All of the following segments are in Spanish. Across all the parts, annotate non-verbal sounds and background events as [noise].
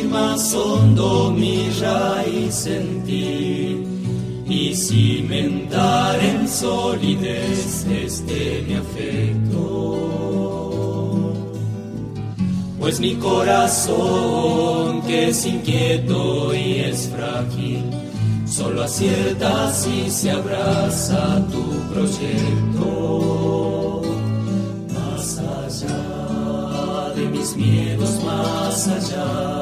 más hondo mi raíz en y cimentar en solidez este mi afecto. Pues mi corazón, que es inquieto y es frágil, solo acierta si se abraza tu proyecto. Más allá de mis miedos, más allá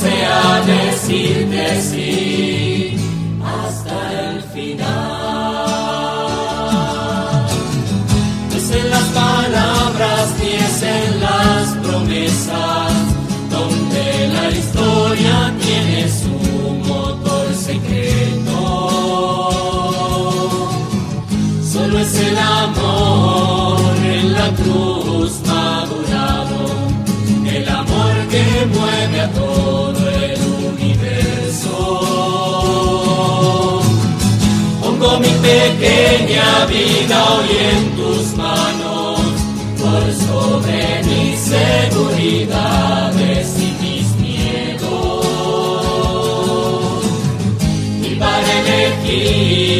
sea decirte sí todo el universo. Pongo mi pequeña vida hoy en tus manos, por sobre mis seguridades y mis miedos. Y para elegir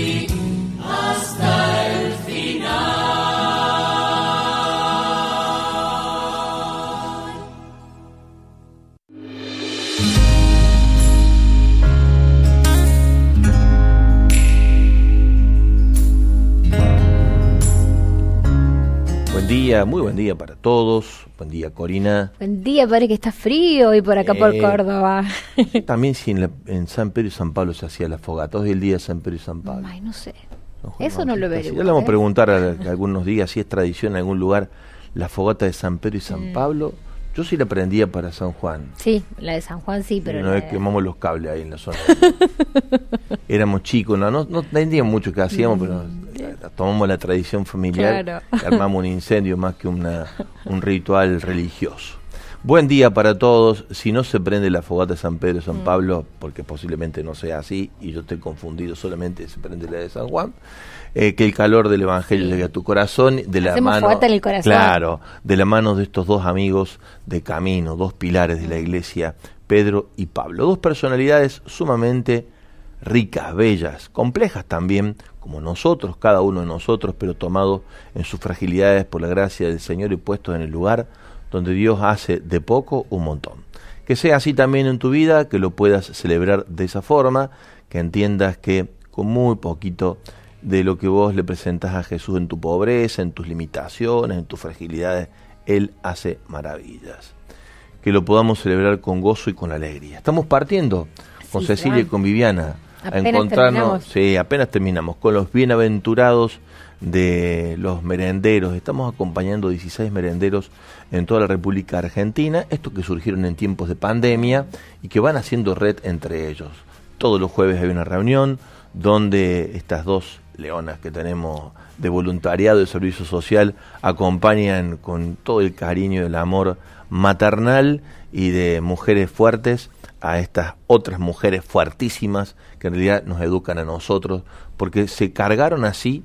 día, muy buen día para todos. Buen día, Corina. Buen día, padre, que está frío hoy por acá por Eh, Córdoba. [laughs] También si en, la- en San Pedro y San Pablo se hacía la fogata, hoy el día de San Pedro y San Pablo. Ay, no sé. Eso no lo veo. Ya le vamos a preguntar a, a algunos días si es tradición en algún lugar la fogata de San Pedro y San Mm. Pablo. Yo sí la prendía para San Juan. Sí, la de San Juan sí, pero... Una vez de- quemamos los cables ahí en la zona. [laughs] Éramos chicos, no, no, no entendíamos mucho qué hacíamos, pero eh, tomamos la tradición familiar Claro. y armamos un incendio más que una, un ritual religioso. Buen día para todos. Si no se prende la fogata de San Pedro y San Mm. Pablo, porque posiblemente no sea así, y yo estoy confundido, solamente se prende la de San Juan, eh, que el calor del Evangelio Sí. llegue a tu corazón, de la Hacemos mano, en el corazón. claro, de la mano de estos dos amigos de camino, dos pilares de la iglesia, Pedro y Pablo, dos personalidades sumamente ricas, bellas, complejas también, como nosotros, cada uno de nosotros, pero tomados en sus fragilidades por la gracia del Señor y puestos en el lugar donde Dios hace de poco un montón. Que sea así también en tu vida, que lo puedas celebrar de esa forma, que entiendas que con muy poquito de lo que vos le presentás a Jesús en tu pobreza, en tus limitaciones, en tus fragilidades, Él hace maravillas. Que lo podamos celebrar con gozo y con alegría. Estamos partiendo con Sí, Cecilia y con Viviana a Apenas encontrarnos, terminamos. sí, apenas terminamos, con los bienaventurados de los merenderos. Estamos acompañando 16 merenderos en toda la República Argentina, estos que surgieron en tiempos de pandemia y que van haciendo red entre ellos. Todos los jueves hay una reunión donde estas dos leonas que tenemos de voluntariado de servicio social acompañan con todo el cariño y el amor maternal y de mujeres fuertes a estas otras mujeres fuertísimas que en realidad nos educan a nosotros porque se cargaron así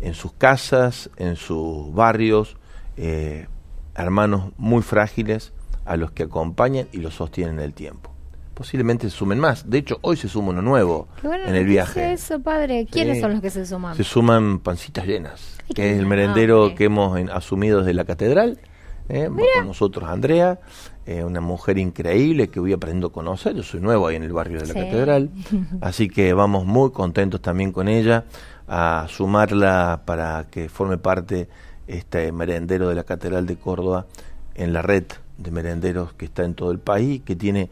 en sus casas, en sus barrios, eh, hermanos muy frágiles a los que acompañan y los sostienen en el tiempo. Posiblemente se sumen más. De hecho, hoy se suma uno nuevo bueno en el viaje. eso, padre. ¿Quiénes Sí. son los que se suman? Se suman pancitas llenas, Ay, que es el merendero nombre. que hemos en- asumido desde la catedral. ¿eh? Con nosotros Andrea, eh, una mujer increíble que voy aprendiendo a conocer. Yo soy nuevo ahí en el barrio de la Sí. catedral. [laughs] Así que vamos muy contentos también con ella a sumarla para que forme parte este merendero de la Catedral de Córdoba en la red de merenderos que está en todo el país, que tiene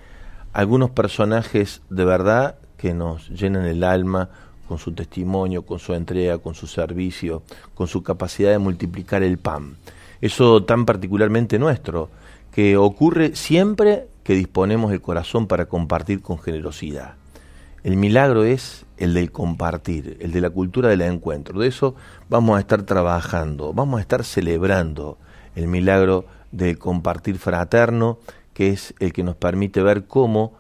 algunos personajes de verdad que nos llenan el alma con su testimonio, con su entrega, con su servicio, con su capacidad de multiplicar el pan. Eso tan particularmente nuestro, que ocurre siempre que disponemos el corazón para compartir con generosidad. El milagro es el del compartir, el de la cultura del encuentro. De eso vamos a estar trabajando, vamos a estar celebrando el milagro del compartir fraterno, que es el que nos permite ver cómo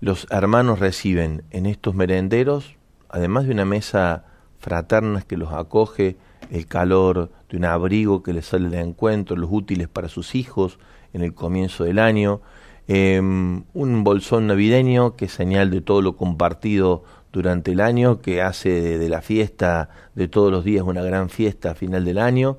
los hermanos reciben en estos merenderos, además de una mesa fraterna que los acoge, el calor de un abrigo que les sale de encuentro, los útiles para sus hijos en el comienzo del año, eh, un bolsón navideño que es señal de todo lo compartido durante el año, que hace de, de la fiesta de todos los días una gran fiesta a final del año,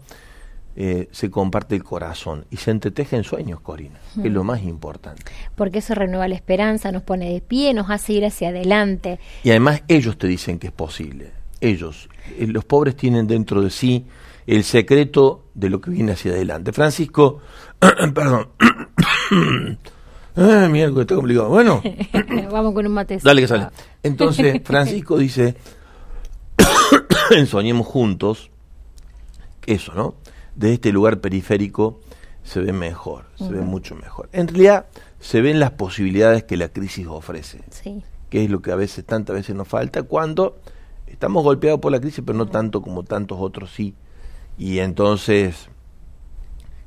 eh, se comparte el corazón y se entretejen sueños, Corina, que es lo más importante. Porque eso renueva la esperanza, nos pone de pie, nos hace ir hacia adelante. Y además ellos te dicen que es posible. Ellos, eh, los pobres tienen dentro de sí el secreto de lo que viene hacia adelante. Francisco, [clears throat] perdón. [clears throat] Está complicado. Bueno, [laughs] Vamos con un mate. dale que sale. Entonces, [laughs] Francisco dice, [coughs] soñemos juntos, eso, ¿no? De este lugar periférico se ve mejor, se ve mucho mejor. En realidad, se ven las posibilidades que la crisis ofrece Sí. que es lo que a veces, tantas veces nos falta, cuando estamos golpeados por la crisis, pero no tanto como tantos otros sí. Y entonces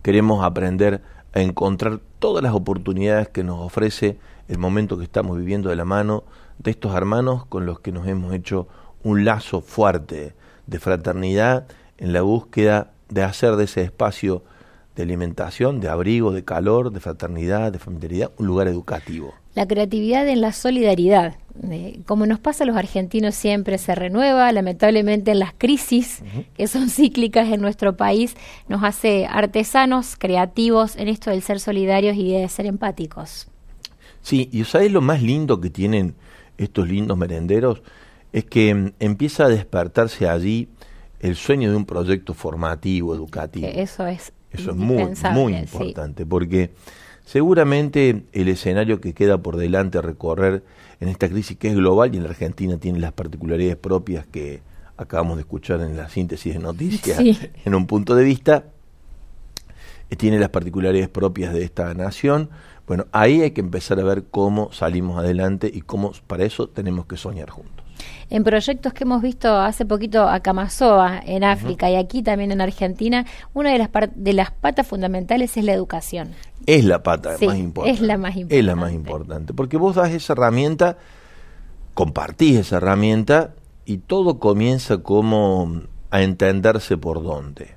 queremos aprender a encontrar todas las oportunidades que nos ofrece el momento que estamos viviendo de la mano de estos hermanos con los que nos hemos hecho un lazo fuerte de fraternidad en la búsqueda de hacer de ese espacio de alimentación, de abrigo, de calor, de fraternidad, de familiaridad, un lugar educativo. La creatividad en la solidaridad. Eh, como nos pasa a los argentinos siempre se renueva, lamentablemente en las crisis que son cíclicas en nuestro país nos hace artesanos, creativos en esto del ser solidarios y de ser empáticos. Sí, y ¿sabes lo más lindo que tienen estos lindos merenderos? Es que mm, empieza a despertarse allí el sueño de un proyecto formativo, educativo. Que eso es Eso es muy, muy sí. importante, porque seguramente el escenario que queda por delante a recorrer en esta crisis que es global y en la Argentina tiene las particularidades propias que acabamos de escuchar en la síntesis de noticias Sí. en un punto de vista, eh, tiene las particularidades propias de esta nación. Bueno, ahí hay que empezar a ver cómo salimos adelante y cómo para eso tenemos que soñar juntos. En proyectos que hemos visto hace poquito a Camasoa en África y aquí también en Argentina, una de las, de las patas fundamentales es la educación. Es la pata más importante. Es la más importante. Es la más importante, porque vos das esa herramienta, compartís esa herramienta y todo comienza como a entenderse por dónde.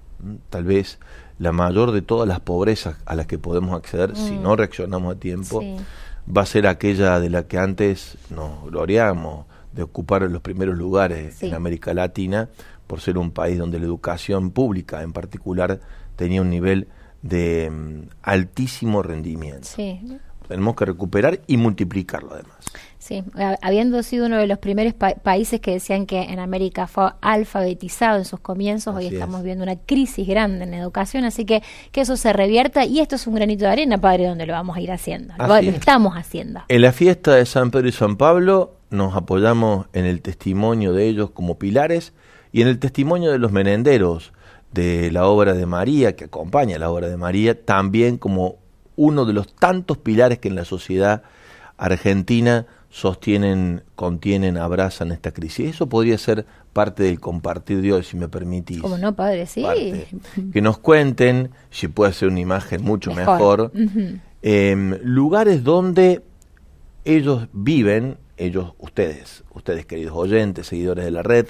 Tal vez la mayor de todas las pobrezas a las que podemos acceder si mm. no reaccionamos a tiempo va a ser aquella de la que antes nos gloriamos, de ocupar los primeros lugares en América Latina, por ser un país donde la educación pública en particular tenía un nivel de mm, altísimo rendimiento. Tenemos que recuperar y multiplicarlo además. Sí, habiendo sido uno de los primeros países que decían que en América fue alfabetizado en sus comienzos, hoy estamos viendo una crisis grande en educación, así que que eso se revierta y esto es un granito de arena, padre, donde lo vamos a ir haciendo. Lo, estamos haciendo. En la fiesta de San Pedro y San Pablo nos apoyamos en el testimonio de ellos como pilares y en el testimonio de los menenderos de la obra de María, que acompaña la obra de María, también como uno de los tantos pilares que en la sociedad argentina sostienen, contienen, abrazan esta crisis. Eso podría ser parte del compartir de hoy, si me permitís. Como no, padre, sí. Que nos cuenten, si puede ser una imagen mucho mejor, em, lugares donde ellos viven, ellos, ustedes, ustedes queridos oyentes, seguidores de la red,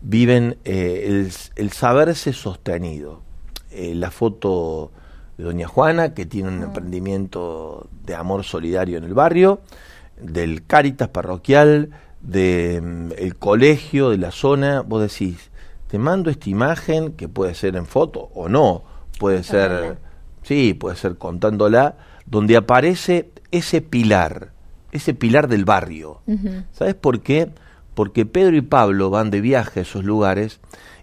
viven eh, el, saberse sostenido. Eh, la foto de Doña Juana, que tiene un ah. emprendimiento de amor solidario en el barrio, del Cáritas parroquial, del mm, el colegio, de la zona, vos decís, te mando esta imagen que puede ser en foto o no, puede ser, sí, puede ser contándola, donde aparece ese pilar, ese pilar del barrio. ¿Sabes por qué? Porque Pedro y Pablo van de viaje a esos lugares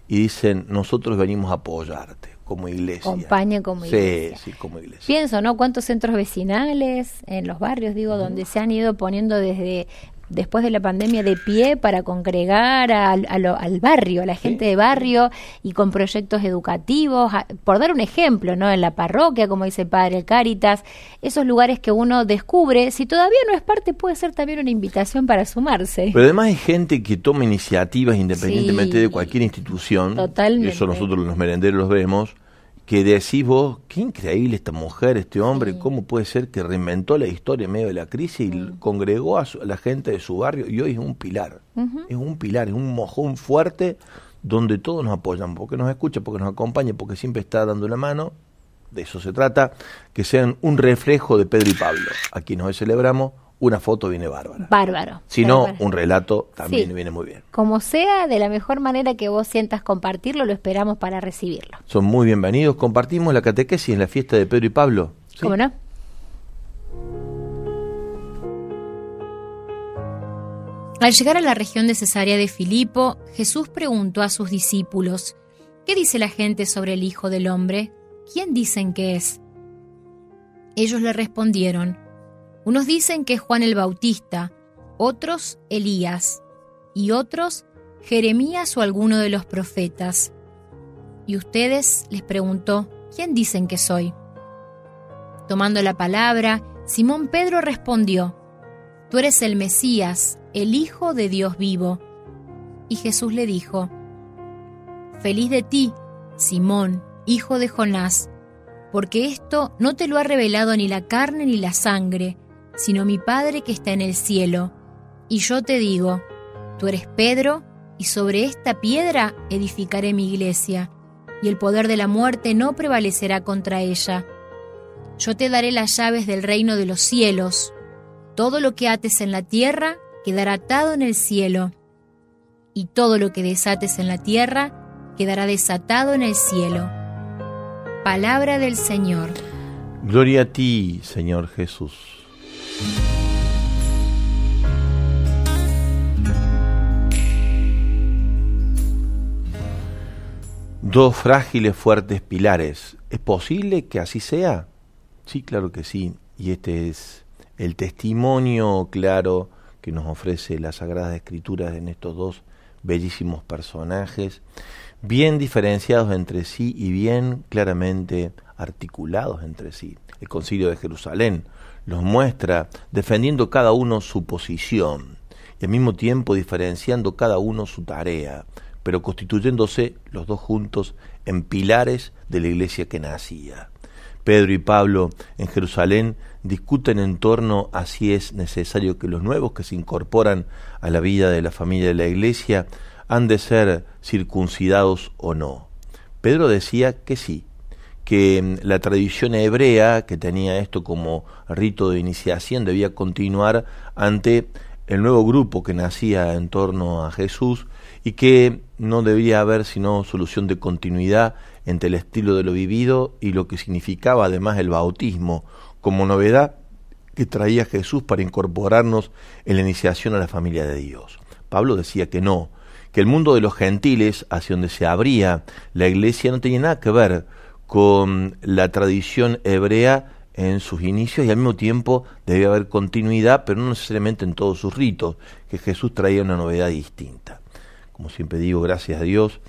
y dicen, nosotros venimos a apoyarte como iglesia. Acompaña como iglesia. Sí, sí, como iglesia. Pienso, ¿no? ¿Cuántos centros vecinales en los barrios, digo, donde se han ido poniendo desde después de la pandemia de pie para congregar al, al barrio, a la gente de barrio y con proyectos educativos, por dar un ejemplo, ¿no? En la parroquia, como dice el Padre Caritas, esos lugares que uno descubre, si todavía no es parte, puede ser también una invitación para sumarse. Pero además hay gente que toma iniciativas independientemente de cualquier institución. Totalmente. Eso nosotros los merenderos los vemos que decís vos, qué increíble esta mujer, este hombre, cómo puede ser que reinventó la historia en medio de la crisis y congregó a, la gente de su barrio y hoy es un pilar, es un pilar, es un mojón fuerte donde todos nos apoyan, porque nos escucha, porque nos acompaña, porque siempre está dando la mano, de eso se trata, que sean un reflejo de Pedro y Pablo, a quienes hoy celebramos una foto viene bárbara. Bárbaro. Si no, un relato también viene muy bien. Como sea, de la mejor manera que vos sientas compartirlo, lo esperamos para recibirlo. Son muy bienvenidos. Compartimos la catequesis en la fiesta de Pedro y Pablo. ¿Cómo no? Al llegar a la región de Cesarea de Filipo, Jesús preguntó a sus discípulos, ¿qué dice la gente sobre el Hijo del Hombre? ¿Quién dicen que es? Ellos le respondieron, unos dicen que es Juan el Bautista, otros Elías, y otros Jeremías o alguno de los profetas. Y ustedes les preguntó, ¿quién dicen que soy? Tomando la palabra, Simón Pedro respondió, Tú eres el Mesías, el Hijo de Dios vivo. Y Jesús le dijo, Feliz de ti, Simón, hijo de Jonás, porque esto no te lo ha revelado ni la carne ni la sangre, sino mi Padre que está en el cielo. Y yo te digo, tú eres Pedro, y sobre esta piedra edificaré mi iglesia, y el poder de la muerte no prevalecerá contra ella. Yo te daré las llaves del reino de los cielos. Todo lo que ates en la tierra quedará atado en el cielo, y todo lo que desates en la tierra quedará desatado en el cielo. Palabra del Señor. Gloria a ti, Señor Jesús. Dos frágiles, fuertes pilares. ¿Es posible que así sea? Sí, claro que sí. Y este es el testimonio claro que nos ofrece la Sagrada Escritura en estos dos bellísimos personajes, bien diferenciados entre sí y bien claramente articulados entre sí. El concilio de Jerusalén los muestra defendiendo cada uno su posición y al mismo tiempo diferenciando cada uno su tarea, pero constituyéndose los dos juntos en pilares de la iglesia que nacía. Pedro y Pablo en Jerusalén discuten en torno a si es necesario que los nuevos que se incorporan a la vida de la familia de la iglesia han de ser circuncidados o no. Pedro decía que sí, que mm, la tradición hebrea, que tenía esto como rito de iniciación, debía continuar ante el nuevo grupo que nacía en torno a Jesús y que no debía haber sino solución de continuidad entre el estilo de lo vivido y lo que significaba además el bautismo como novedad que traía Jesús para incorporarnos en la iniciación a la familia de Dios. Pablo decía que no, que el mundo de los gentiles, hacia donde se abría la iglesia, no tenía nada que ver con la tradición hebrea en sus inicios y al mismo tiempo debía haber continuidad, pero no necesariamente en todos sus ritos, que Jesús traía una novedad distinta. Como siempre digo, gracias a Dios,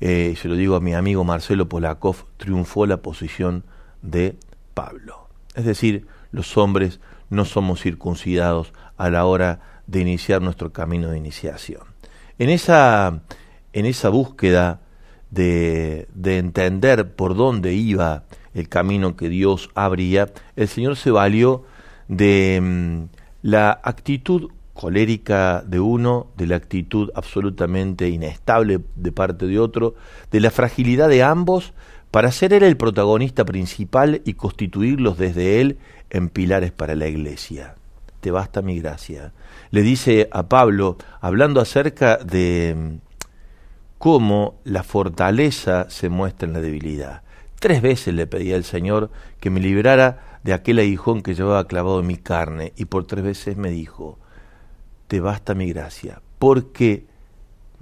eh, se lo digo a mi amigo Marcelo Polakov, triunfó la posición de Pablo. Es decir, los hombres no somos circuncidados a la hora de iniciar nuestro camino de iniciación. En esa, en esa búsqueda de, de entender por dónde iba el camino que Dios abría, el Señor se valió de mm, la actitud colérica de uno, de la actitud absolutamente inestable de parte de otro, de la fragilidad de ambos, para ser él el protagonista principal y constituirlos desde él en pilares para la iglesia. Te basta mi gracia. Le dice a Pablo, hablando acerca de mm, cómo la fortaleza se muestra en la debilidad. Tres veces le pedí al Señor que me liberara de aquel aguijón que llevaba clavado en mi carne, y por tres veces me dijo, te basta mi gracia, porque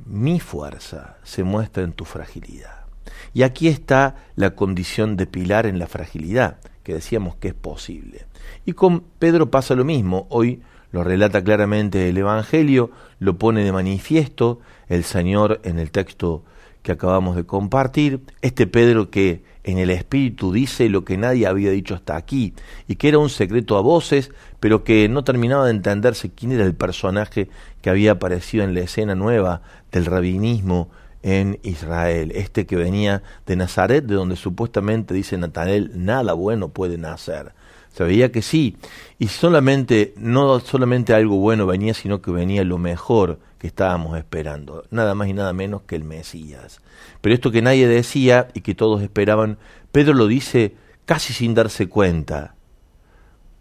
mi fuerza se muestra en tu fragilidad. Y aquí está la condición de pilar en la fragilidad, que decíamos que es posible. Y con Pedro pasa lo mismo. Hoy lo relata claramente el Evangelio, lo pone de manifiesto el Señor en el texto que acabamos de compartir. Este Pedro que en el Espíritu dice lo que nadie había dicho hasta aquí, y que era un secreto a voces, pero que no terminaba de entenderse quién era el personaje que había aparecido en la escena nueva del rabinismo en Israel, este que venía de Nazaret, de donde supuestamente dice Natanael, nada bueno puede nacer. Se veía que sí, y solamente, no solamente algo bueno venía, sino que venía lo mejor que estábamos esperando, nada más y nada menos que el Mesías. Pero esto que nadie decía y que todos esperaban, Pedro lo dice casi sin darse cuenta,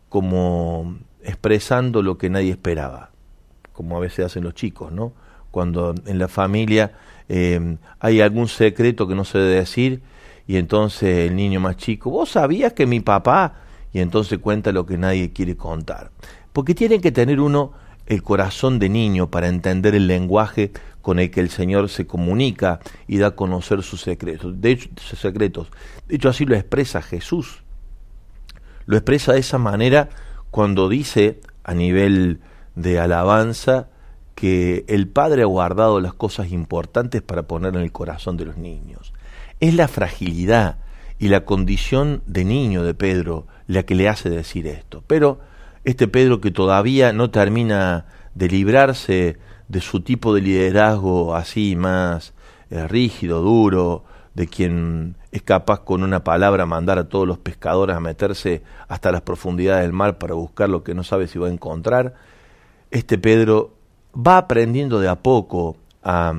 como expresando lo que nadie esperaba, como a veces hacen los chicos, ¿no? Cuando en la familia eh, hay algún secreto que no se debe decir y entonces el niño más chico, vos sabías que mi papá, y entonces cuenta lo que nadie quiere contar. Porque tiene que tener uno el corazón de niño para entender el lenguaje con el que el Señor se comunica y da a conocer sus secretos. De hecho, sus secretos. De así lo expresa Jesús. Lo expresa de esa manera cuando dice a nivel de alabanza que el Padre ha guardado las cosas importantes para poner en el corazón de los niños. Es la fragilidad y la condición de niño de Pedro la que le hace decir esto. Pero este Pedro que todavía no termina de librarse de su tipo de liderazgo así más eh, rígido, duro, de quien es capaz con una palabra mandar a todos los pescadores a meterse hasta las profundidades del mar para buscar lo que no sabe si va a encontrar, este Pedro va aprendiendo de a poco a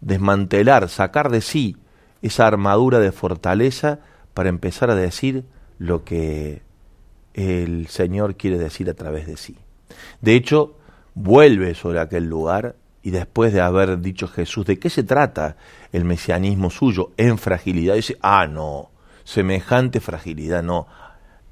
desmantelar, sacar de sí esa armadura de fortaleza para empezar a decir lo que el Señor quiere decir a través de sí. De hecho, vuelve sobre aquel lugar y después de haber dicho Jesús de qué se trata el mesianismo suyo en fragilidad, dice, ah, no, semejante fragilidad, no,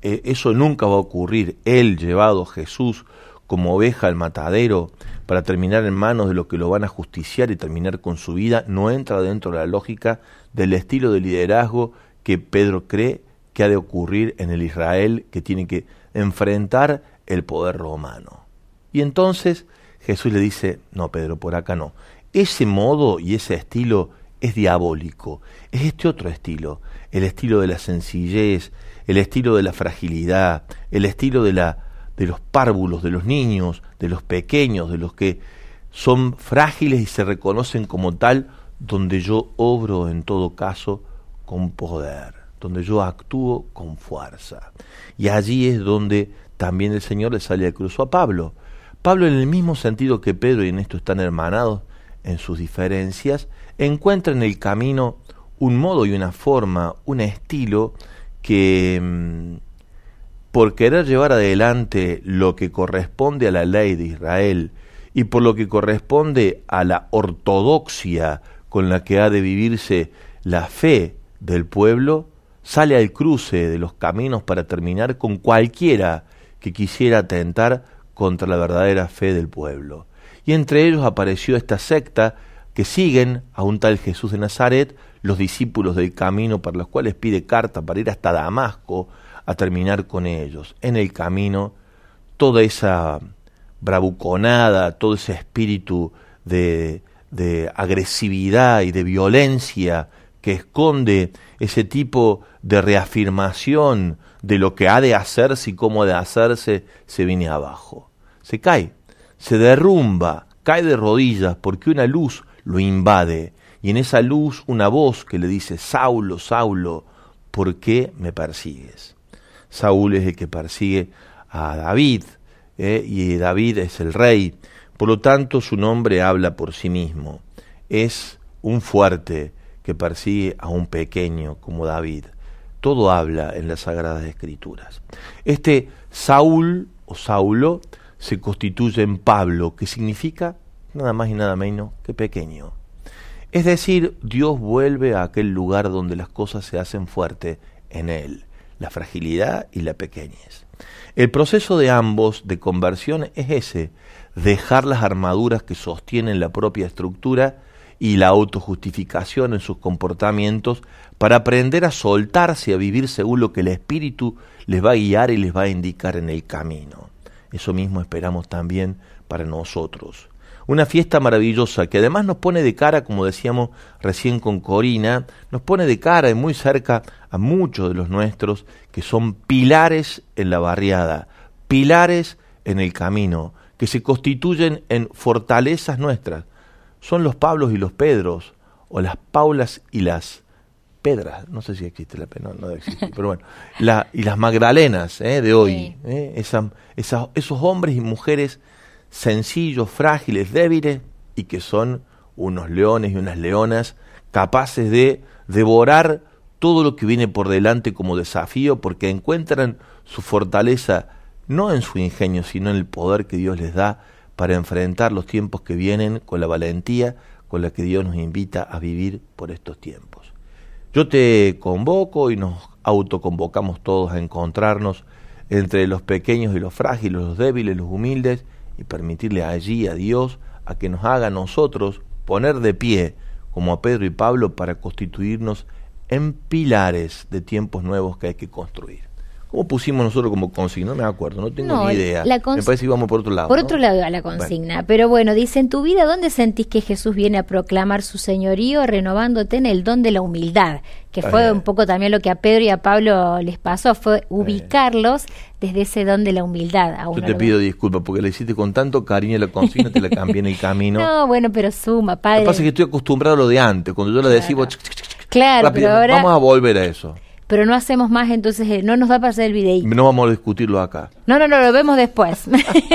e, eso nunca va a ocurrir. Él llevado Jesús como oveja al matadero para terminar en manos de los que lo van a justiciar y terminar con su vida, no entra dentro de la lógica del estilo de liderazgo que Pedro cree que ha de ocurrir en el Israel que tiene que enfrentar el poder romano. Y entonces Jesús le dice, no, Pedro, por acá no. Ese modo y ese estilo es diabólico. Es este otro estilo, el estilo de la sencillez, el estilo de la fragilidad, el estilo de la de los párvulos, de los niños, de los pequeños, de los que son frágiles y se reconocen como tal, donde yo obro en todo caso con poder, donde yo actúo con fuerza. Y allí es donde también el Señor le sale al cruzo a Pablo. Pablo, en el mismo sentido que Pedro, y en esto están hermanados en sus diferencias, encuentra en el camino un modo y una forma, un estilo que mm, por querer llevar adelante lo que corresponde a la ley de Israel y por lo que corresponde a la ortodoxia con la que ha de vivirse la fe del pueblo, sale al cruce de los caminos para terminar con cualquiera que quisiera atentar contra la verdadera fe del pueblo. Y entre ellos apareció esta secta que siguen a un tal Jesús de Nazaret, los discípulos del camino para los cuales pide carta para ir hasta Damasco a terminar con ellos. En el camino, toda esa bravuconada, todo ese espíritu de, de agresividad y de violencia que esconde ese tipo de reafirmación de lo que ha de hacerse y cómo ha de hacerse, se viene abajo. Se cae, se derrumba, cae de rodillas porque una luz lo invade y en esa luz una voz que le dice, Saulo, Saulo, ¿por qué me persigues? Saúl es el que persigue a David ¿eh? y David es el rey, por lo tanto su nombre habla por sí mismo. Es un fuerte que persigue a un pequeño como David. Todo habla en las Sagradas Escrituras. Este Saúl o Saulo se constituye en Pablo, que significa nada más y nada menos que pequeño. Es decir, Dios vuelve a aquel lugar donde las cosas se hacen fuertes en Él, la fragilidad y la pequeñez. El proceso de ambos de conversión es ese, dejar las armaduras que sostienen la propia estructura y la autojustificación en sus comportamientos para aprender a soltarse, a vivir según lo que el Espíritu les va a guiar y les va a indicar en el camino. Eso mismo esperamos también para nosotros. Una fiesta maravillosa que además nos pone de cara, como decíamos recién con Corina, nos pone de cara y muy cerca a muchos de los nuestros que son pilares en la barriada, pilares en el camino, que se constituyen en fortalezas nuestras. Son los Pablos y los Pedros, o las Paulas y las Pedras, no sé si existe la pena, no, debe existir, [laughs] pero bueno, la, y las Magdalenas ¿eh? de hoy, ¿eh? esos hombres y mujeres sencillos, frágiles, débiles, y que son unos leones y unas leonas capaces de devorar todo lo que viene por delante como desafío, porque encuentran su fortaleza no en su ingenio, sino en el poder que Dios les da para enfrentar los tiempos que vienen con la valentía con la que Dios nos invita a vivir por estos tiempos. Yo te convoco y nos autoconvocamos todos a encontrarnos entre los pequeños y los frágiles, los débiles, los humildes, y permitirle allí a Dios a que nos haga nosotros poner de pie, como a Pedro y Pablo, para constituirnos en pilares de tiempos nuevos que hay que construir. ¿Cómo pusimos nosotros como consigna? No me acuerdo, no tengo ni idea. me parece que íbamos por otro lado. Por otro lado a la consigna. Pero bueno, dice, en tu vida, ¿dónde sentís que Jesús viene a proclamar su señorío, renovándote en el don de la humildad? Que fue un poco también lo que a Pedro y a Pablo les pasó, fue ubicarlos desde ese don de la humildad. A Yo te pido disculpas porque le hiciste con tanto cariño la consigna, te la cambié en el camino. [laughs] No, bueno, pero suma, padre. Lo que pasa es que estoy acostumbrado a lo de antes, cuando yo le decía... Claro, pero ahora... Vamos a volver a eso pero no hacemos más, entonces eh, no nos da para hacer el videíto. No vamos a discutirlo acá. No, no, no, lo vemos después.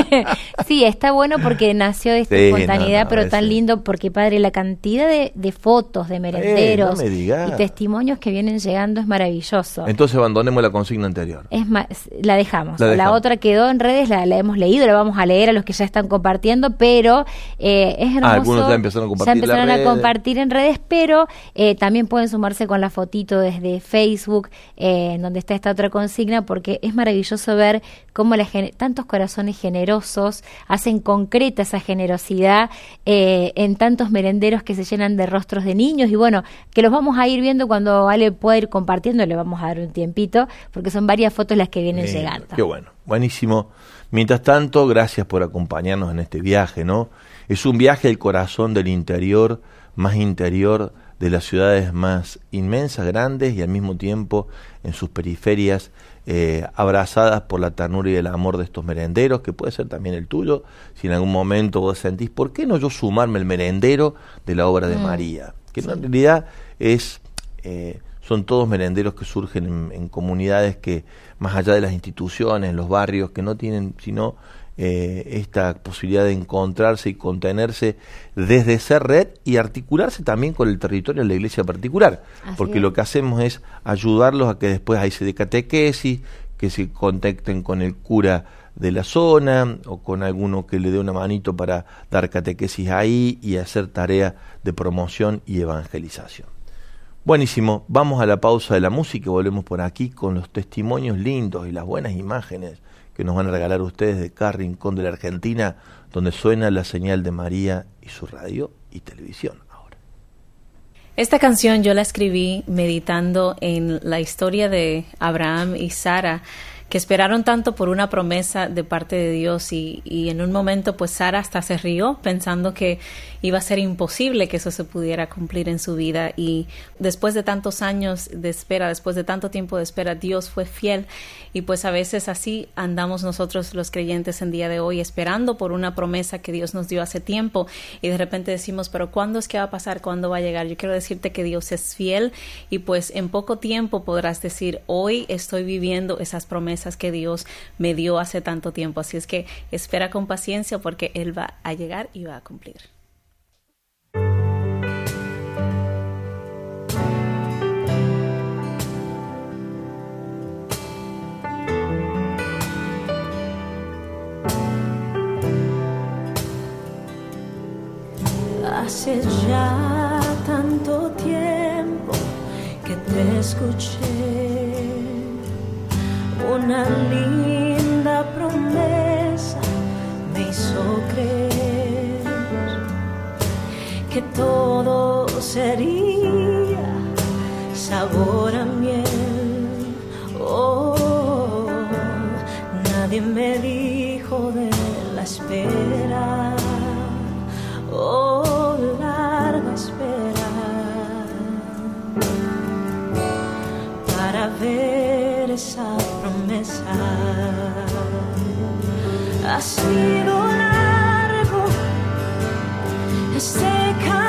[laughs] sí, está bueno porque nació de esta espontaneidad, pero tan lindo porque, padre, la cantidad de, fotos de merenderos y testimonios que vienen llegando es maravilloso. Entonces abandonemos la consigna anterior. Es más, la dejamos. La, otra quedó en redes, la, hemos leído, la vamos a leer a los que ya están compartiendo, pero eh, es hermoso. Ah, algunos ya empezaron a compartir. Ya empezaron a compartir en redes, pero eh, también pueden sumarse con la fotito desde Facebook en donde está esta otra consigna, porque es maravilloso ver cómo la, tantos corazones generosos hacen concreta esa generosidad eh, en tantos merenderos que se llenan de rostros de niños y bueno, que los vamos a ir viendo cuando Ale pueda ir compartiendo, le vamos a dar un tiempito, porque son varias fotos las que vienen llegando. Qué bueno, buenísimo. Mientras tanto, gracias por acompañarnos en este viaje, ¿no? Es un viaje al corazón del interior, más interior de las ciudades más inmensas, grandes y al mismo tiempo en sus periferias eh, abrazadas por la ternura y el amor de estos merenderos, que puede ser también el tuyo, si en algún momento vos sentís, ¿por qué no yo sumarme el merendero de la obra de mm. María? Que en realidad es, eh, son todos merenderos que surgen en, comunidades que, más allá de las instituciones, los barrios, que no tienen sino eh, esta posibilidad de encontrarse y contenerse desde ser red y articularse también con el territorio de la iglesia particular, porque lo que hacemos es ayudarlos a que después ahí se de catequesis, que se contacten con el cura de la zona o con alguno que le dé una manito para dar catequesis ahí y hacer tarea de promoción y evangelización. Buenísimo, vamos a la pausa de la música y volvemos por aquí con los testimonios lindos y las buenas imágenes que nos van a regalar ustedes de cada rincón de la Argentina, donde suena la señal de María y su radio y televisión. Ahora. Esta canción yo la escribí meditando en la historia de Abraham y Sara que esperaron tanto por una promesa de parte de Dios y, en un momento pues Sara hasta se rió pensando que iba a ser imposible que eso se pudiera cumplir en su vida y después de tantos años de espera, después de tanto tiempo de espera, Dios fue fiel y pues a veces así andamos nosotros los creyentes en día de hoy esperando por una promesa que Dios nos dio hace tiempo y de repente decimos, pero ¿cuándo es que va a pasar? ¿Cuándo va a llegar? Yo quiero decirte que Dios es fiel y pues en poco tiempo podrás decir, hoy estoy viviendo esas promesas que Dios me dio hace tanto tiempo. Así es que espera con paciencia porque Él va a llegar y va a cumplir. Hace ya tanto tiempo que te escuché una linda promesa me hizo creer que todo sería sabor esa promesa. Ha sido largo este camino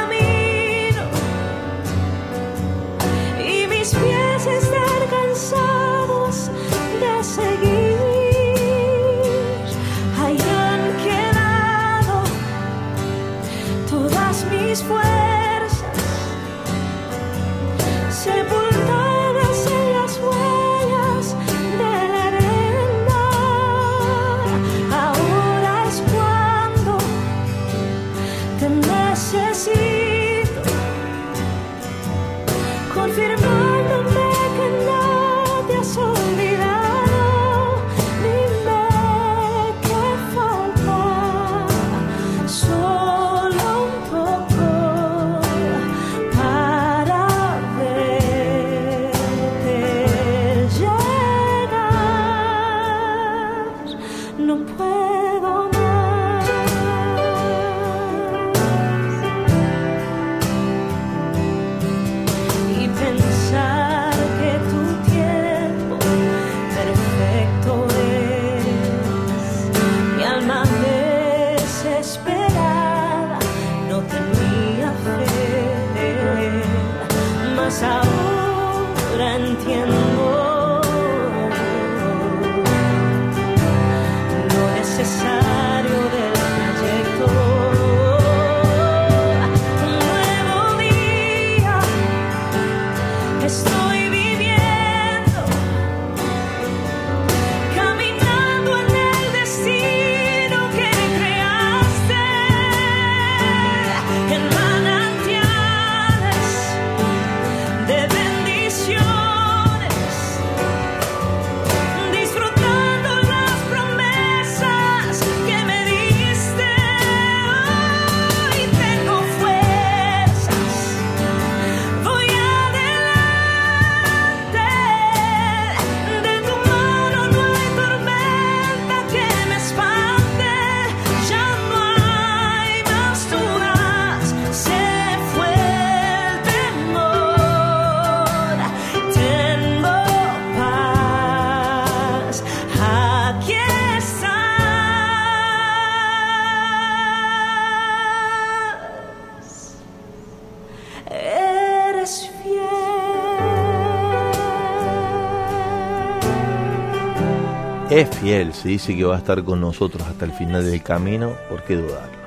se dice que va a estar con nosotros hasta el final del camino, ¿por qué dudarlo?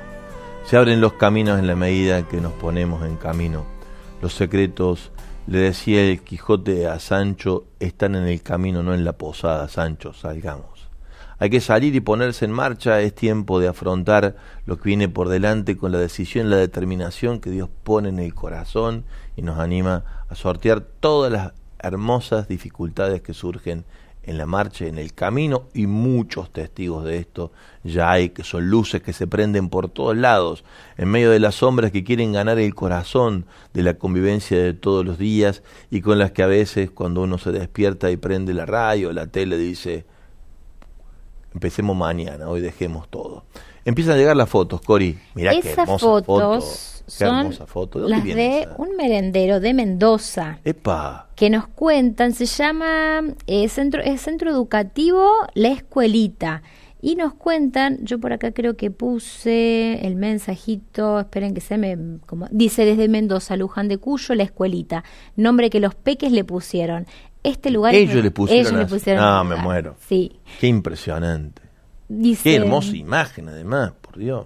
Se abren los caminos en la medida que nos ponemos en camino. Los secretos, le decía el Quijote a Sancho, están en el camino, no en la posada, Sancho, salgamos. Hay que salir y ponerse en marcha, es tiempo de afrontar lo que viene por delante con la decisión la determinación que Dios pone en el corazón y nos anima a sortear todas las hermosas dificultades que surgen en la marcha, en el camino, y muchos testigos de esto ya hay, que son luces que se prenden por todos lados, en medio de las sombras que quieren ganar el corazón de la convivencia de todos los días y con las que a veces cuando uno se despierta y prende la radio la tele dice, empecemos mañana, hoy dejemos todo. Empiezan a llegar las fotos, Cori. Mirá qué Esas hermosa fotos foto. Qué son foto. ¿De las de esa? un merendero de Mendoza Epa. que nos cuentan, se llama eh, centro, es Centro Educativo La Escuelita. Y nos cuentan, yo por acá creo que puse el mensajito, esperen que se me... Como, dice desde Mendoza, Luján de Cuyo, La Escuelita. Nombre que los peques le pusieron. Este lugar... es- Ellos le pusieron ellos le pusieron Ah, me muero. Sí. Qué impresionante. Qué hermosa imagen, además, por Dios.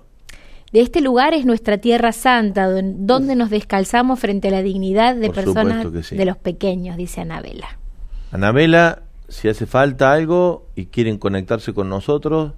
De este lugar es nuestra tierra santa, don- donde nos descalzamos frente a la dignidad de Por personas sí. de los pequeños, dice Anabela. Anabela, si hace falta algo y quieren conectarse con nosotros.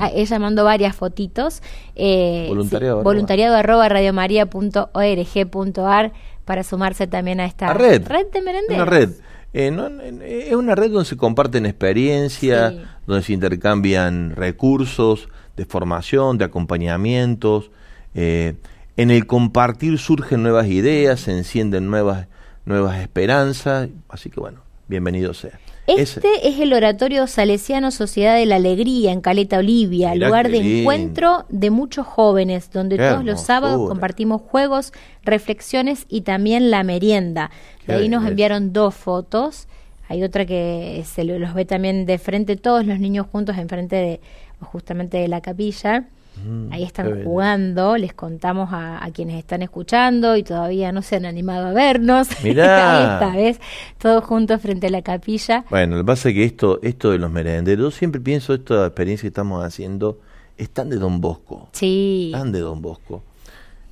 Ah, ella mandó varias fotitos. Eh, Voluntariado sí, voluntariado arroba radiomaria.org.ar para sumarse también a esta La red. de merenderos. Una red. Eh, no, en- es una red donde se comparten experiencias, Sí. donde se intercambian recursos de formación, de acompañamientos. eh, en el compartir surgen nuevas ideas, se encienden nuevas, nuevas esperanzas. Así que bueno, bienvenido sea. Este es el Oratorio Salesiano Sociedad de la Alegría en Caleta Olivia, lugar de lindo. encuentro de muchos jóvenes, donde Qué todos los sábados compartimos juegos, reflexiones y también la merienda. Qué De ahí nos enviaron dos fotos. Hay otra que se lo- los ve también de frente, todos los niños juntos enfrente de justamente de la capilla. Mm, Ahí están jugando, les contamos a, a quienes están escuchando y todavía no se han animado a vernos. [laughs] Mirá. [laughs] Ahí está, ¿ves? Todos juntos frente a la capilla. Bueno, lo que pasa es que esto, esto de los merenderos, siempre pienso, esta experiencia que estamos haciendo, es tan de Don Bosco. Sí. Tan de Don Bosco.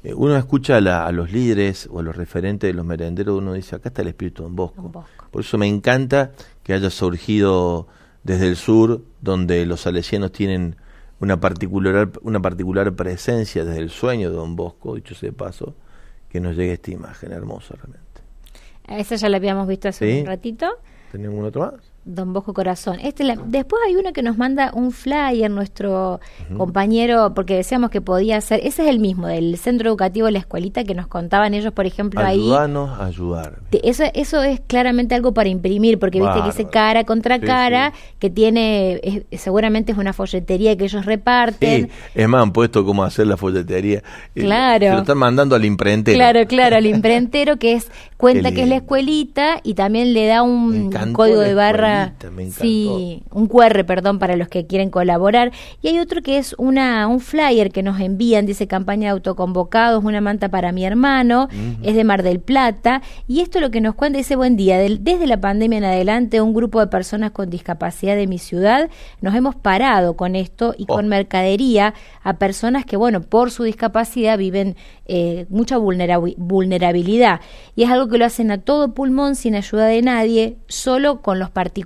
Eh, uno escucha a, la- a los líderes o a los referentes de los merenderos, uno dice, acá está el espíritu de Don Bosco. Don Bosco. Por eso me encanta que haya surgido desde el sur, donde los salesianos tienen una particular, una particular presencia desde el sueño de Don Bosco, dicho sea de paso, que nos llegue esta imagen hermosa realmente. Esa ya la habíamos visto hace Sí. un ratito. ¿Tenemos otro más? Don Bosco Corazón. Este la- después hay uno que nos manda un flyer, nuestro compañero, porque decíamos que podía ser, ese es el mismo, del centro educativo La Escuelita, que nos contaban ellos, por ejemplo, ahí. Ayudanos a ayudar. Te- Eso, eso es claramente algo para imprimir, porque viste que dice Bárbaro. cara contra Sí, cara, sí. que tiene, es- seguramente es una folletería que ellos reparten. Sí, es más, han puesto cómo hacer la folletería. Eh, Claro. Se lo están mandando al imprentero. Claro, [laughs] claro, al imprentero que es cuenta que es la escuelita y también le da un código de barra, sí, un QR, perdón, para los que quieren colaborar. Y hay otro que es una un flyer que nos envían, dice campaña de autoconvocados, una manta para mi hermano, es de Mar del Plata y esto lo que nos cuenta dice buen día, del- desde la pandemia en adelante un grupo de personas con discapacidad de mi ciudad nos hemos parado con esto y Oh. con mercadería a personas que bueno por su discapacidad viven eh, mucha vulnerabi- vulnerabilidad y es algo que lo hacen a todo pulmón sin ayuda de nadie solo con los particulares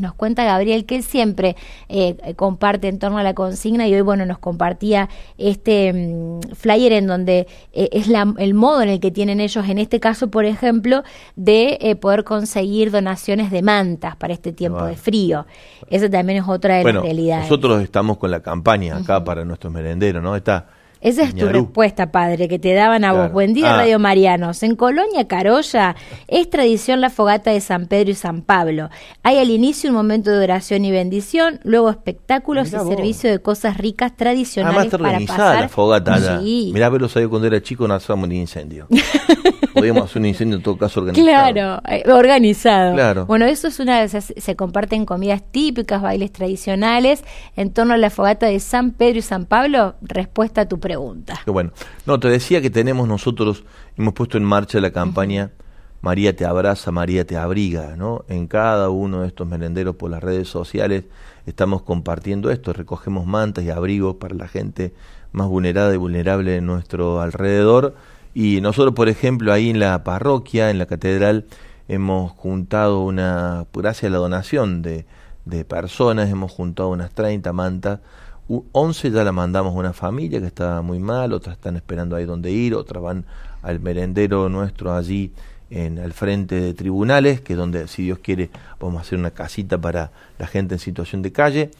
nos cuenta Gabriel que él siempre eh, comparte en torno a la consigna y hoy bueno nos compartía este mm, flyer en donde eh, es la, el modo en el que tienen ellos en este caso por ejemplo de eh, poder conseguir donaciones de mantas para este tiempo de frío. Esa también es otra de Bueno, las realidades. nosotros estamos con la campaña acá para nuestros merenderos, ¿no? Está Esa es tu respuesta, padre, que te daban a vos. Buen día, Ah. Radio Marianos. En Colonia Carolla es tradición la fogata de San Pedro y San Pablo. Hay al inicio un momento de oración y bendición, luego espectáculos Mirá y vos. servicio de cosas ricas tradicionales Además está para organizada pasar. la fogata allá. Sí. Mirá, pero sabía cuando era chico no hacíamos ni incendio. [laughs] Podíamos hacer un incendio en todo caso organizado. Claro, eh, organizado. Claro. Bueno, eso es una se, se comparten comidas típicas, bailes tradicionales en torno a la fogata de San Pedro y San Pablo. Respuesta a tu pregunta. Qué bueno. No, te decía que tenemos nosotros, hemos puesto en marcha la campaña María te abraza, María te abriga, ¿no? En cada uno de estos merenderos por las redes sociales estamos compartiendo esto, recogemos mantas y abrigos para la gente más vulnerada y vulnerable de nuestro alrededor. Y nosotros, por ejemplo, ahí en la parroquia, en la catedral, hemos juntado una, gracias a la donación de, de personas, hemos juntado unas 30 mantas. U- 11 ya la mandamos a una familia que está muy mal, otras están esperando ahí donde ir, otras van al merendero nuestro allí en al frente de tribunales, que es donde, si Dios quiere, vamos a hacer una casita para la gente en situación de calle.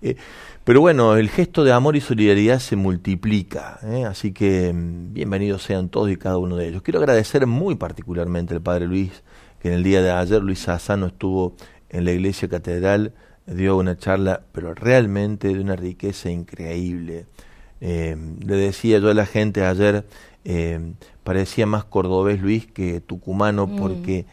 Eh, pero bueno, el gesto de amor y solidaridad se multiplica, ¿eh? así que mm, bienvenidos sean todos y cada uno de ellos. Quiero agradecer muy particularmente al Padre Luis, que en el día de ayer Luis Sassano estuvo en la iglesia catedral, dio una charla, pero realmente de una riqueza increíble. Eh, le decía yo a la gente ayer, eh, parecía más cordobés Luis que tucumano, porque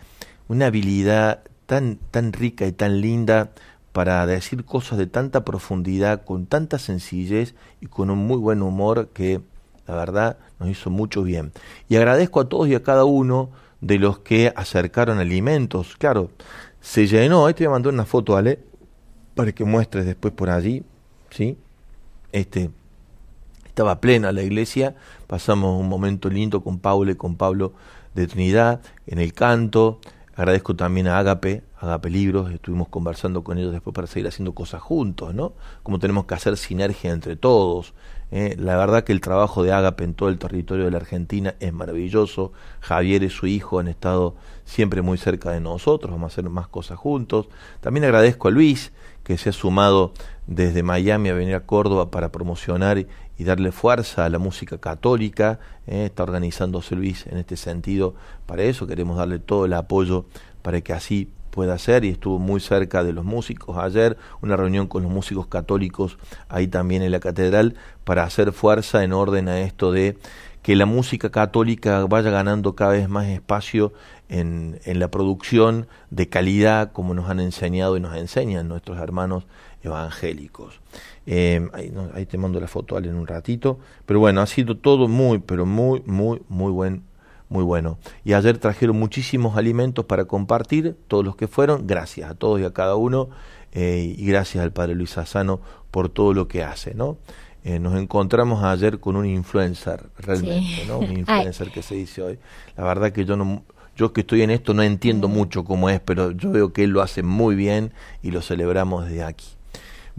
una habilidad tan, tan rica y tan linda para decir cosas de tanta profundidad, con tanta sencillez y con un muy buen humor que la verdad nos hizo mucho bien. Y agradezco a todos y a cada uno de los que acercaron alimentos. Claro, se llenó, ahí te voy a mandar una foto, Ale, para que muestres después por allí, ¿sí? Este, estaba plena la iglesia, pasamos un momento lindo con Paulo y con Pablo de Trinidad en el canto. Agradezco también a Agape, Agape Libros, estuvimos conversando con ellos después para seguir haciendo cosas juntos, ¿no? Como tenemos que hacer sinergia entre todos. ¿eh? La verdad que el trabajo de Agape en todo el territorio de la Argentina es maravilloso. Javier y su hijo han estado siempre muy cerca de nosotros, vamos a hacer más cosas juntos. También agradezco a Luis, que se ha sumado desde Miami a venir a Córdoba para promocionar y, darle fuerza a la música católica. ¿eh? Está organizándose Luis en este sentido. Para eso queremos darle todo el apoyo para que así pueda ser y estuvo muy cerca de los músicos ayer, una reunión con los músicos católicos ahí también en la catedral para hacer fuerza en orden a esto de que la música católica vaya ganando cada vez más espacio en, en la producción de calidad como nos han enseñado y nos enseñan nuestros hermanos evangélicos. Eh, ahí, no, ahí te mando la foto Ale en un ratito, pero bueno, ha sido todo muy, pero muy, muy, muy buen, muy bueno. Y ayer trajeron muchísimos alimentos para compartir, todos los que fueron, gracias a todos y a cada uno, eh, y gracias al Padre Luis Sassano por todo lo que hace, ¿no? Eh, nos encontramos ayer con un influencer, realmente, Sí. ¿no? Un [laughs] influencer que se dice hoy. La verdad que yo no, yo que estoy en esto no entiendo mucho cómo es, pero yo veo que él lo hace muy bien y lo celebramos desde aquí.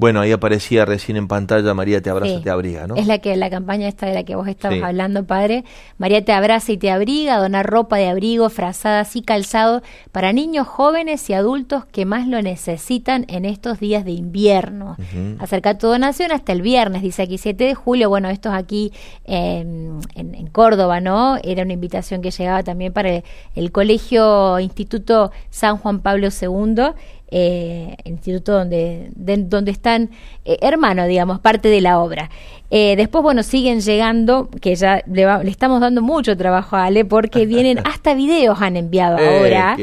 Bueno, ahí aparecía recién en pantalla María te abraza, Sí. te abriga, ¿no? Es la que la campaña esta de la que vos estabas Sí. hablando, padre. María te abraza y te abriga, donar ropa de abrigo, frazadas y calzado para niños, jóvenes y adultos que más lo necesitan en estos días de invierno. Acerca tu donación hasta el viernes, dice aquí 7 de julio. Bueno, esto es aquí en, en- en Córdoba, ¿no? Era una invitación que llegaba también para el, el Colegio Instituto San Juan Pablo II eh, el instituto donde, de- donde están eh, hermanos, digamos, parte de la obra. Eh, después, bueno, siguen llegando, que ya le, va- le estamos dando mucho trabajo a Ale, porque [laughs] vienen hasta videos han enviado Eh, ahora.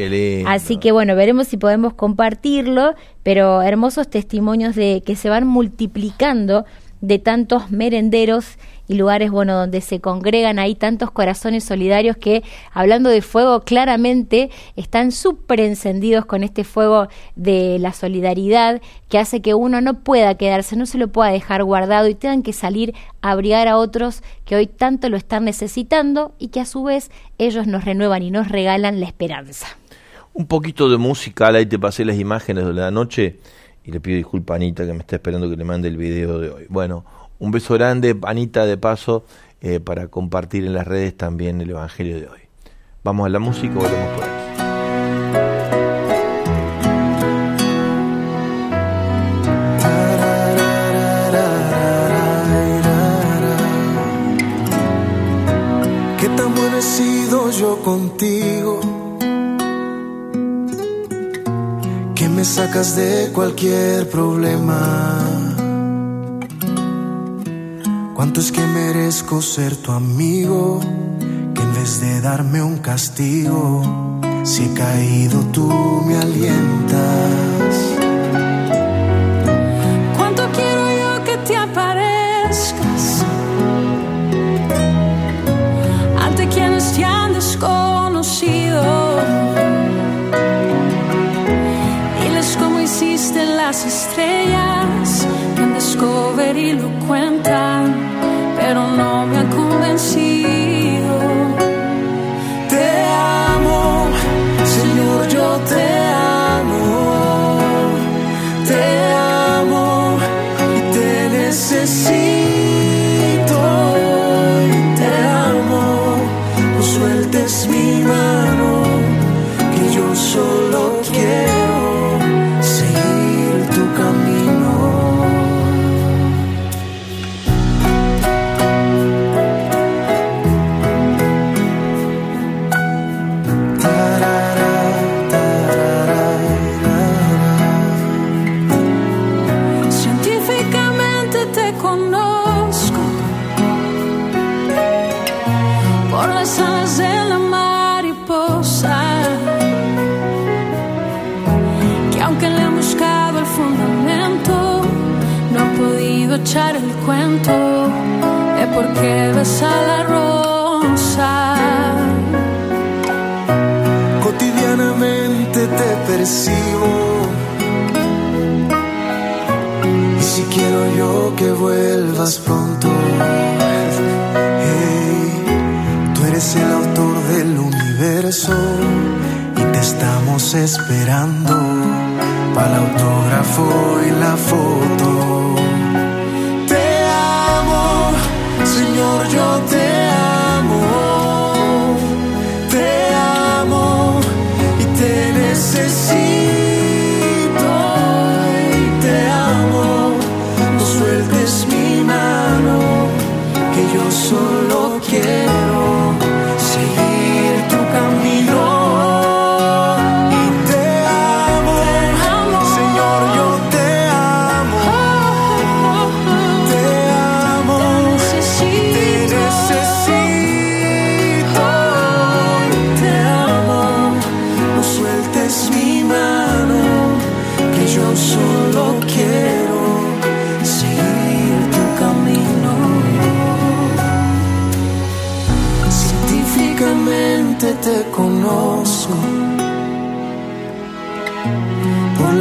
Así que bueno, veremos si podemos compartirlo, pero hermosos testimonios de que se van multiplicando de tantos merenderos y lugares bueno donde se congregan ahí tantos corazones solidarios que hablando de fuego claramente están súper encendidos con este fuego de la solidaridad que hace que uno no pueda quedarse, no se lo pueda dejar guardado y tengan que salir a abrigar a otros que hoy tanto lo están necesitando y que a su vez ellos nos renuevan y nos regalan la esperanza. Un poquito de musical, ahí te pasé las imágenes de la noche y le pido disculpa Anita que me está esperando que le mande el video de hoy. Bueno, un beso grande, Anita, de paso, eh, para compartir en las redes también el Evangelio de hoy. Vamos a la música, volvemos por aquí. Qué tan bueno he sido yo contigo. Que me sacas de cualquier problema. ¿Cuánto es que merezco ser tu amigo? Que en vez de darme un castigo, si he caído tú me alientas. ¿Cuánto quiero yo que te aparezcas? Ante quienes te han desconocido. Diles cómo hiciste las estrellas echar el cuento de por qué besa la rosa. Cotidianamente te percibo. Y si quiero yo que vuelvas pronto. Hey, tú eres el autor del universo y te estamos esperando para el autógrafo y la foto.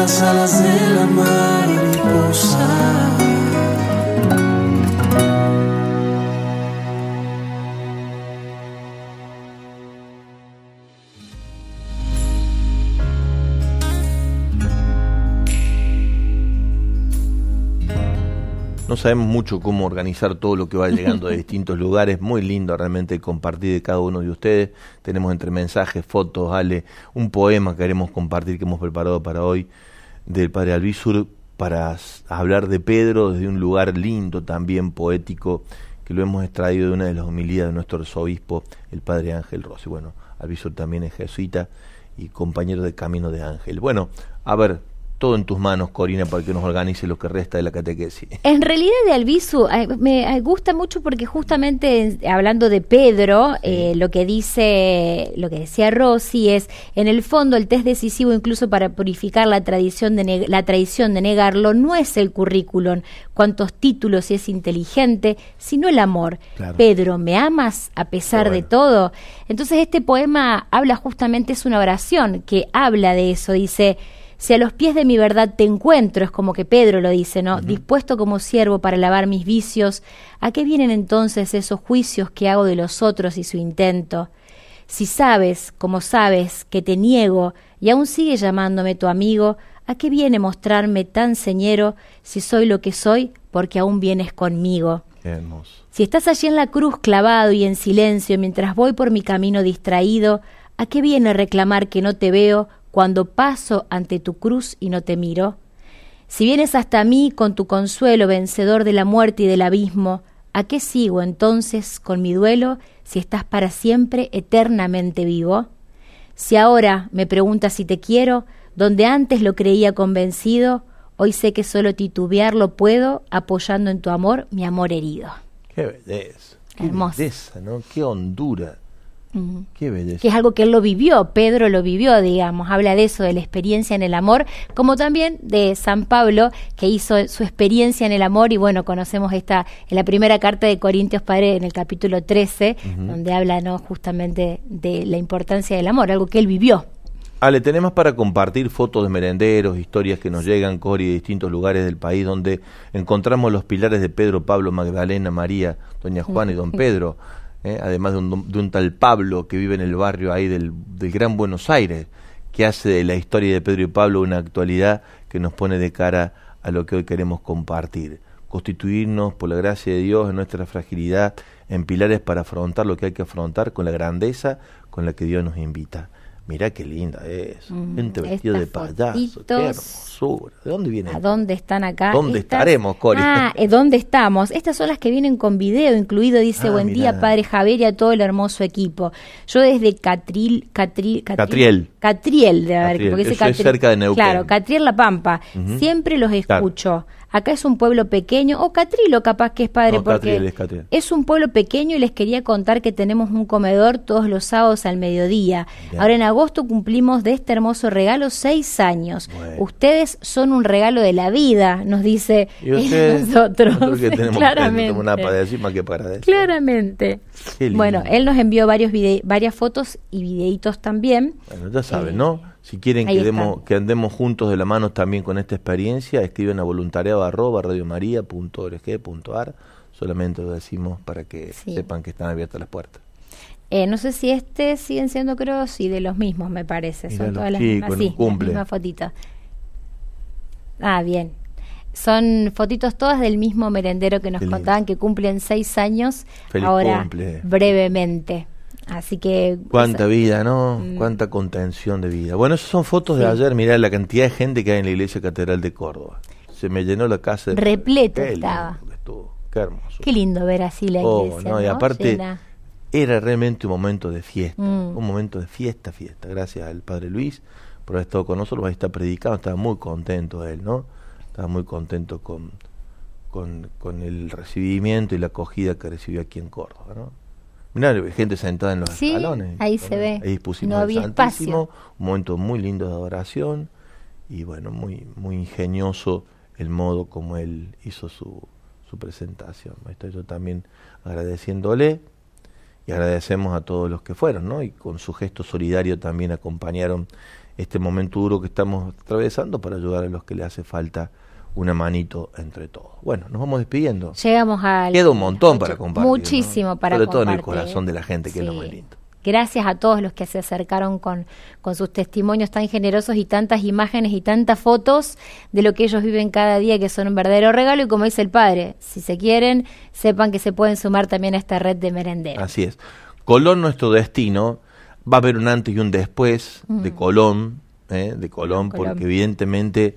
Las alas de la mariposa. No sabemos mucho cómo organizar todo lo que va llegando de [laughs] distintos lugares. Muy lindo realmente compartir de cada uno de ustedes. Tenemos entre mensajes, fotos, Ale, un poema que queremos compartir que hemos preparado para hoy del padre Alvisur para hablar de Pedro desde un lugar lindo también poético que lo hemos extraído de una de las homilías de nuestro arzobispo, el padre Ángel Rossi. Bueno, Alvisur también es jesuita y compañero de camino de Ángel. Bueno, a ver, todo en tus manos, Corina, para que nos organice lo que resta de la catequesis. En realidad de Albizu eh, me eh, gusta mucho porque justamente hablando de Pedro, eh, lo que dice, lo que decía Rossi es, en el fondo el test decisivo incluso para purificar la tradición de la traición de negarlo no es el currículum, cuántos títulos y es inteligente, sino el amor. Claro. Pedro, ¿me amas a pesar de todo? Entonces este poema habla justamente, es una oración que habla de eso, dice, si a los pies de mi verdad te encuentro, es como que Pedro lo dice, ¿no? Dispuesto como siervo para lavar mis vicios, ¿a qué vienen entonces esos juicios que hago de los otros y su intento? Si sabes, como sabes, que te niego y aún sigue llamándome tu amigo, ¿a qué viene mostrarme tan señero si soy lo que soy porque aún vienes conmigo? Si estás allí en la cruz clavado y en silencio mientras voy por mi camino distraído, ¿a qué viene reclamar que no te veo cuando paso ante tu cruz y no te miro? Si vienes hasta mí con tu consuelo vencedor de la muerte y del abismo, ¿a qué sigo entonces con mi duelo si estás para siempre eternamente vivo? Si ahora me preguntas si te quiero, donde antes lo creía convencido, hoy sé que solo titubearlo puedo, apoyando en tu amor mi amor herido. Qué belleza. Qué Hermoso. belleza, ¿no? Qué hondura. Qué belleza. que es algo que él lo vivió, Pedro lo vivió, digamos, habla de eso, de la experiencia en el amor, como también de San Pablo, que hizo su experiencia en el amor, y bueno, conocemos esta, en la primera carta de Corintios Padre, en el capítulo 13, donde habla ¿no? justamente de la importancia del amor, algo que él vivió. Ale, tenemos para compartir fotos de merenderos, historias que nos llegan, Cori, de distintos lugares del país donde encontramos los pilares de Pedro, Pablo, Magdalena, María, Doña Juana y Don Pedro, ¿eh? además de un, de un, tal Pablo que vive en el barrio ahí del, del Gran Buenos Aires, que hace de la historia de Pedro y Pablo una actualidad que nos pone de cara a lo que hoy queremos compartir. Constituirnos, por la gracia de Dios, en nuestra fragilidad, en pilares para afrontar lo que hay que afrontar con la grandeza con la que Dios nos invita. Mirá qué linda es. Mm, Gente vestido de payaso. Qué hermosura. ¿De dónde vienen? ¿A dónde están acá? ¿Dónde estaremos, Cori? Ah, eh, ¿dónde estamos? Estas son las que vienen con video incluido. Dice, Ah, buen mirá. día, padre Javier y a todo el hermoso equipo. Yo desde Catril, Catril, Catriel. Catriel, de haber, Catriel, porque dice eso es Catriel. cerca de Neuquén. Claro, Catriel La Pampa. Siempre los escucho. Acá es un pueblo pequeño, o Catrilo capaz que es padre, No, porque Catriel es Catriel. es un pueblo pequeño y les quería contar que tenemos un comedor todos los sábados al mediodía. Bien. Ahora en agosto cumplimos de este hermoso regalo seis años. Bueno. Ustedes son un regalo de la vida, nos dice Y usted, [laughs] nosotros. nosotros que tenemos claramente. tenemos nada para decir más que para decir. Claramente. Bueno, él nos envió varios vide- varias fotos y videitos también. Bueno, ya saben, Eh, ¿no? Si quieren que, demos- que andemos juntos de la mano también con esta experiencia, escriben a voluntariado arroba radiomaria.org.ar. Solamente lo decimos para que Sí. sepan que están abiertas las puertas. Eh, no sé si este siguen siendo, creo, sí, de los mismos, me parece. Son todas las sí, mismas, sí, cumple. las mismas fotitos. Ah, bien. Son fotitos todas del mismo merendero que nos contaban que cumplen seis años Feliz ahora cumple. brevemente. Así que Cuánta vida, ¿no? Mm. Cuánta contención de vida. Bueno, esas son fotos de ayer. Mirá la cantidad de gente que hay en la iglesia catedral de Córdoba. Se me llenó la casa. de- Repleto Qué estaba. estuvo. Qué hermoso. Qué lindo ver así la Oh, iglesia. no, y ¿no? aparte Llena. era realmente un momento de fiesta, Mm. un momento de fiesta, fiesta. Gracias al Padre Luis por haber estado con nosotros, ahí está predicando, estaba muy contento él, ¿no? Estaba muy contento con, con, con el recibimiento y la acogida que recibió aquí en Córdoba, ¿no? Mirá, gente sentada en los Sí, escalones. ahí se ve. Ahí pusimos No el había Santísimo, espacio. un momento muy lindo de adoración y bueno, muy, muy ingenioso el modo como él hizo su, su presentación. Estoy yo también agradeciéndole y agradecemos a todos los que fueron, ¿no? Y con su gesto solidario también acompañaron este momento duro que estamos atravesando para ayudar a los que le hace falta una manito entre todos. Bueno, nos vamos despidiendo. Llegamos al. Queda un montón para compartir. Muchísimo ¿no? para Sobre todo en el corazón de la gente, que es lo más lindo. Gracias a todos los que se acercaron con, con sus testimonios tan generosos y tantas imágenes y tantas fotos de lo que ellos viven cada día, que son un verdadero regalo. Y como dice el padre, si se quieren, sepan que se pueden sumar también a esta red de merenderos. Así es. Colón, nuestro destino, va a haber un antes y un después de Colón, ¿eh? de Colón, Mm. Colón. porque evidentemente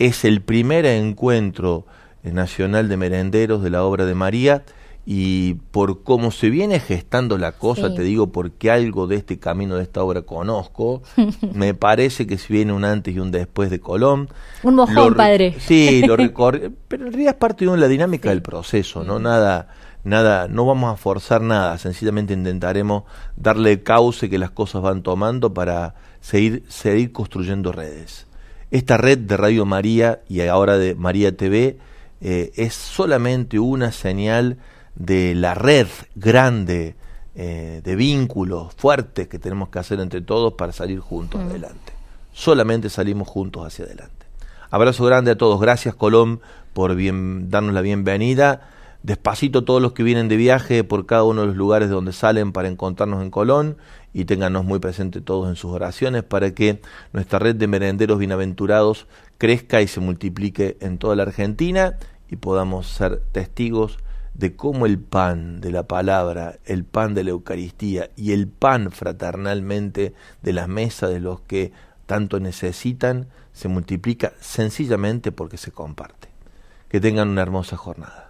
es el primer encuentro eh, nacional de merenderos de la obra de María y por cómo se viene gestando la cosa, Sí. te digo porque algo de este camino de esta obra conozco, [laughs] me parece que si viene un antes y un después de Colón. Un mojón, padre. Sí, lo [laughs] recorre, pero en realidad es parte de la dinámica del proceso, no nada nada, no vamos a forzar nada, sencillamente intentaremos darle cauce que las cosas van tomando para seguir seguir construyendo redes. Esta red de Radio María y ahora de María TV eh, es solamente una señal de la red grande eh, de vínculos fuertes que tenemos que hacer entre todos para salir juntos adelante. Solamente salimos juntos hacia adelante. Abrazo grande a todos. Gracias Colón por bien, darnos la bienvenida. Despacito todos los que vienen de viaje por cada uno de los lugares de donde salen para encontrarnos en Colón y téngannos muy presente todos en sus oraciones para que nuestra red de merenderos bienaventurados crezca y se multiplique en toda la Argentina y podamos ser testigos de cómo el pan de la palabra, el pan de la Eucaristía y el pan fraternalmente de la mesa de los que tanto necesitan se multiplica sencillamente porque se comparte. Que tengan una hermosa jornada.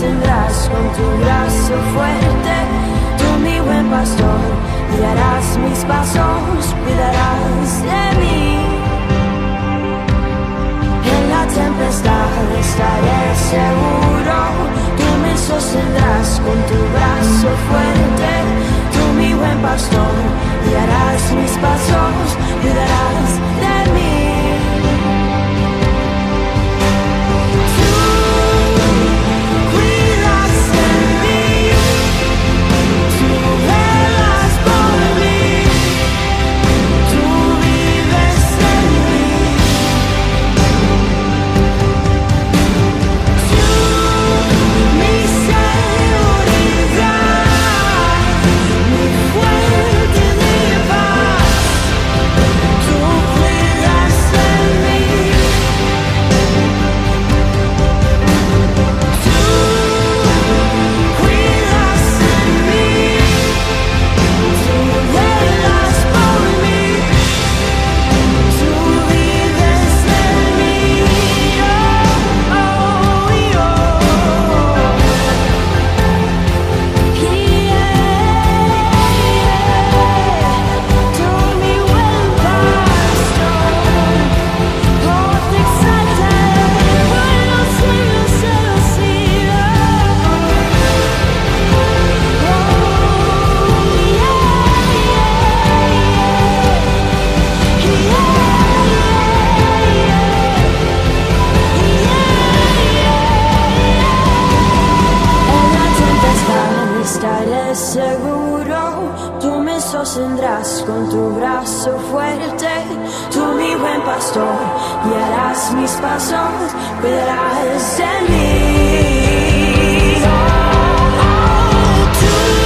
das el brazo en tu brazo fuerte, tú mi buen pastor, guiarás mis pasos, cuidarás tu brazo fuerte, tú mi buen pastor, guiarás mis pasos, cuidarás de mí. Oh, tú.